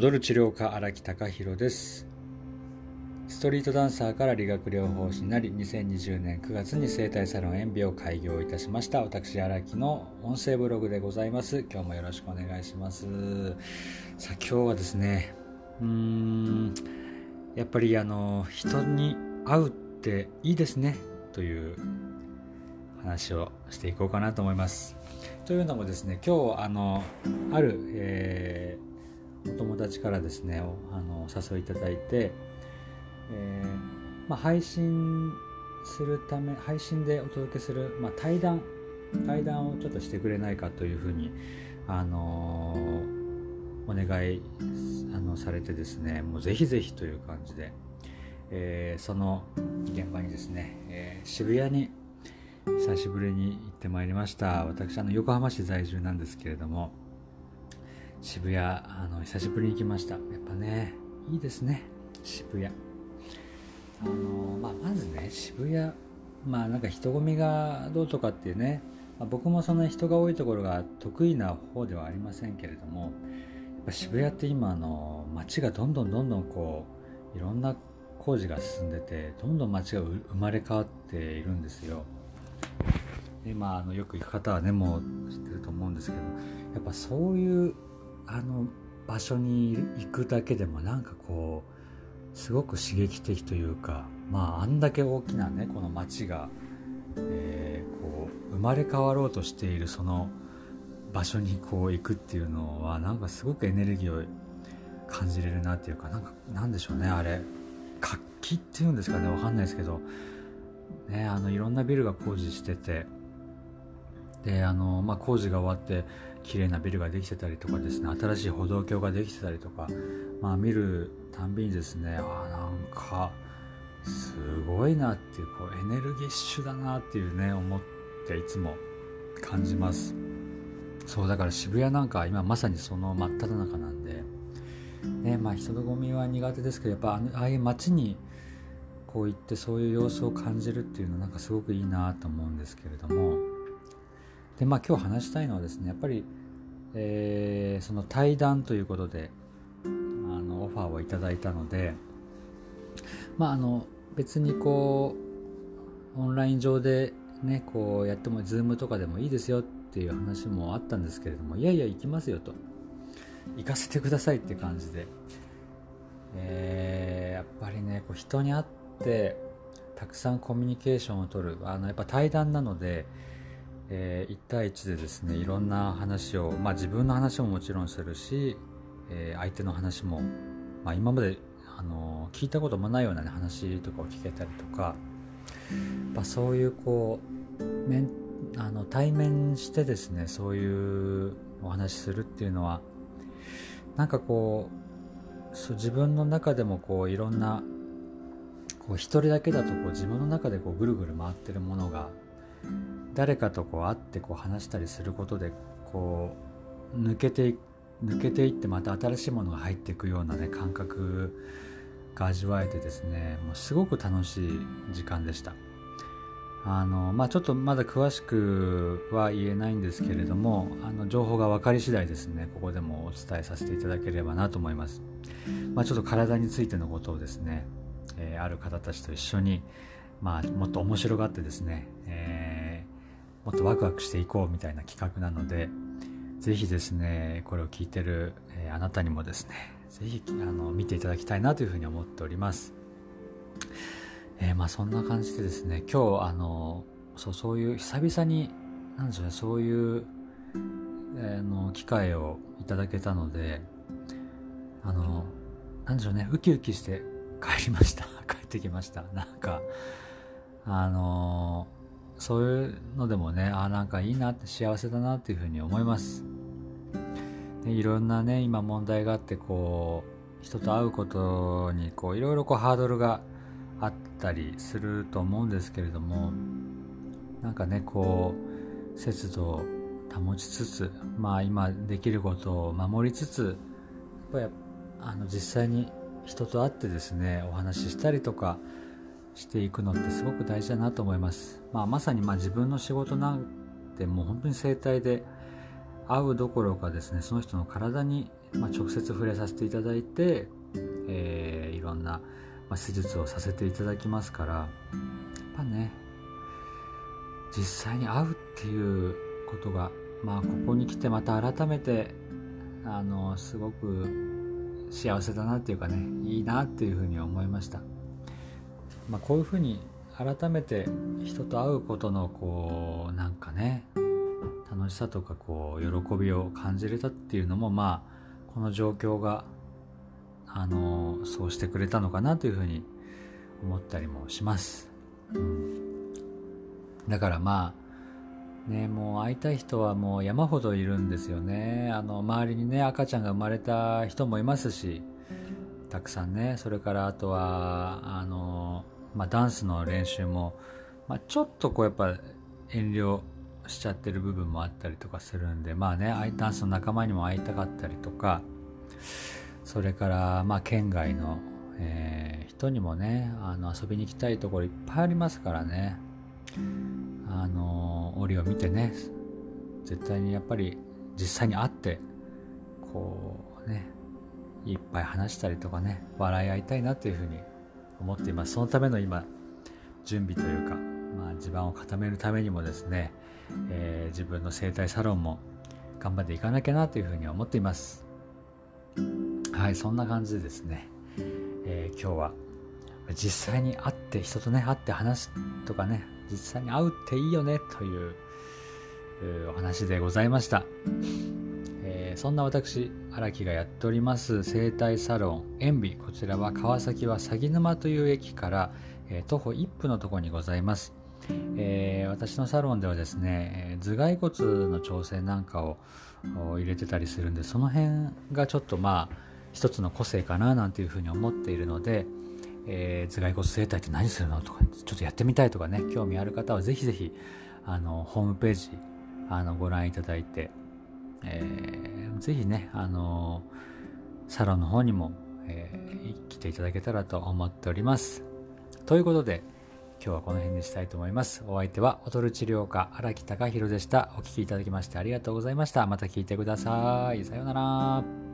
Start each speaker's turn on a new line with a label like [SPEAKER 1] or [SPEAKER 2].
[SPEAKER 1] 踊る治療家荒木隆弘です。ストリートダンサーから理学療法士になり2020年9月に生態サロン塩ビを開業いたしました。私荒木の音声ブログでございます。今日もよろしくお願いします。さあ今日はですねうーんやっぱりあの人に会うっていいですね。という話をしていこうかなと思います。というのもですね今日あのある、えー、お友達からですねあのお誘いいただいて、えー、まあ、配信するため配信でお届けする、まあ、対談対談をちょっとしてくれないかというふうにあのお願いあのされてですねもうぜひぜひという感じで、えー、その現場にですね、え渋谷に久しぶりに行ってまいりました。私あの横浜市在住なんですけれども渋谷あの久しぶりに来ました。やっぱねいいですね。渋谷。あの、まあ、まずね渋谷まあなんか人混みがどうとかっていうね、まあ、僕もそんな人が多いところが得意な方ではありませんけれどもやっぱ渋谷って今あの街がどんどんどんどんこういろんな工事が進んでてどんどん街が生まれ変わっているんですよ。でまあ、あのよく行く方はねもう知ってると思うんですけどやっぱそういうあの場所に行くだけでもなんかこうすごく刺激的というかまああんだけ大きなねこの街が、えー、こう生まれ変わろうとしているその場所にこう行くっていうのはなんかすごくエネルギーを感じれるなっていうかなんかなんでしょうねあれ。活気っていうんですかねわかんないですけど。ねあのいろんなビルが工事してて。であの、まあ、工事が終わって綺麗なビルができてたりとかですね新しい歩道橋ができてたりとか、まあ、見るたんびにですねあなんかすごいなっていうこうエネルギッシュだなっていうね思っていつも感じます。そうだから渋谷なんか今まさにその真っ只中なんでねまあ人のゴミは苦手ですけどやっぱああいう街にこう行ってそういう様子を感じるっていうのはなんかすごくいいなと思うんですけれどもでまあ今日話したいのはですねやっぱり、えー、その対談ということであのオファーをいただいたのでまああの別にこうオンライン上でねこうやっても Zoom とかでもいいですよっていう話もあったんですけれどもいやいや行きますよと。行かせてくださいって感じで、えー、やっぱりねこう人に会ってたくさんコミュニケーションをとる。あのやっぱ対談なのでえー、1対1でですねいろんな話を、まあ、自分の話ももちろんするし、えー、相手の話も、まあ、今まで、あのー、聞いたこともないような、ね、話とかを聞けたりとか、まあ、そういうこう面あの対面してですねそういうお話しするっていうのはなんかこうそう自分の中でもこういろんなこう一人だけだとこう自分の中でこうぐるぐる回ってるものが誰かとこう会ってこう話したりすることでこう抜けて抜けていってまた新しいものが入っていくようなね感覚が味わえてですねもうすごく楽しい時間でした。あのまあちょっとまだ詳しくは言えないんですけれどもあの情報が分かり次第ですねここでもお伝えさせていただければなと思います、まあ、ちょっと体についてのことをですね、えー、ある方たちと一緒にまあもっと面白がってですね、えーもっとワクワクしていこうみたいな企画なのでぜひですねこれを聞いてる、えー、あなたにもですねぜひあの見ていただきたいなというふうに思っております、えー、まあそんな感じでですね今日あのそうそういう久々になんでしょうねそういう、えー、の機会をいただけたのであのなんでしょうねウキウキして帰りました。帰ってきました。なんかあのーそういうのでもねあなんかいいなって幸せだなっていうふうに思います。でいろんなね今問題があってこう人と会うことにこういろいろこうハードルがあったりすると思うんですけれどもなんかねこう節度を保ちつつまあ今できることを守りつつやっぱりあの実際に人と会ってですねお話ししたりとかしていくのってすごく大事だなと思います、まあ、まさにま自分の仕事なんてもう本当に生態で会うどころかですねその人の体に、ま、直接触れさせていただいて、えー、いろんな、まあ、施術をさせていただきますからやっぱね実際に会うっていうことがまあここに来てまた改めてあのすごく幸せだなっていうかねいいなっていうふうに思いました、まあ、こういうふうに改めて人と会うことのこうなんかね楽しさとかこう喜びを感じれたっていうのもまあこの状況があのそうしてくれたのかなというふうに思ったりもします、うん、だからまあねもう会いたい人はもう山ほどいるんですよね。あの周りにね赤ちゃんが生まれた人もいますしたくさんねそれからあとはあの、まあ、ダンスの練習も、まあ、ちょっとこうやっぱ遠慮しちゃってる部分もあったりとかするんでまあねダンスの仲間にも会いたかったりとかそれからまあ県外の、えー、人にもねあの遊びに行きたいところいっぱいありますからね。あの折を見てね絶対にやっぱり実際に会ってこうねいっぱい話したりとかね笑い合いたいなというふうに思っています。そのための今準備というか、まあ、地盤を固めるためにもですねえー、自分の整体サロンも頑張っていかなきゃなというふうに思っています。はいそんな感じでですね、えー、今日は実際に会って人とね会って話すとかね実際に会うっていいよねというお話でございました、そんな私荒木がやっております整体サロン塩ビ。こちらは川崎は鷺沼という駅から、えー、徒歩1分のところにございます。えー、私のサロンではですね頭蓋骨の調整なんかを入れてたりするんでその辺がちょっとまあ一つの個性かななんていうふうに思っているので、えー、頭蓋骨整体って何するのとかちょっとやってみたいとかね興味ある方はぜひぜひあのホームページあのご覧いただいて、えー、ぜひねあのサロンの方にも、えー、来ていただけたらと思っております。ということで今日はこの辺にしたいと思います。お相手は、劣る治療科、荒木隆弘でした。お聴きいただきましてありがとうございました。また聞いてください。さようなら。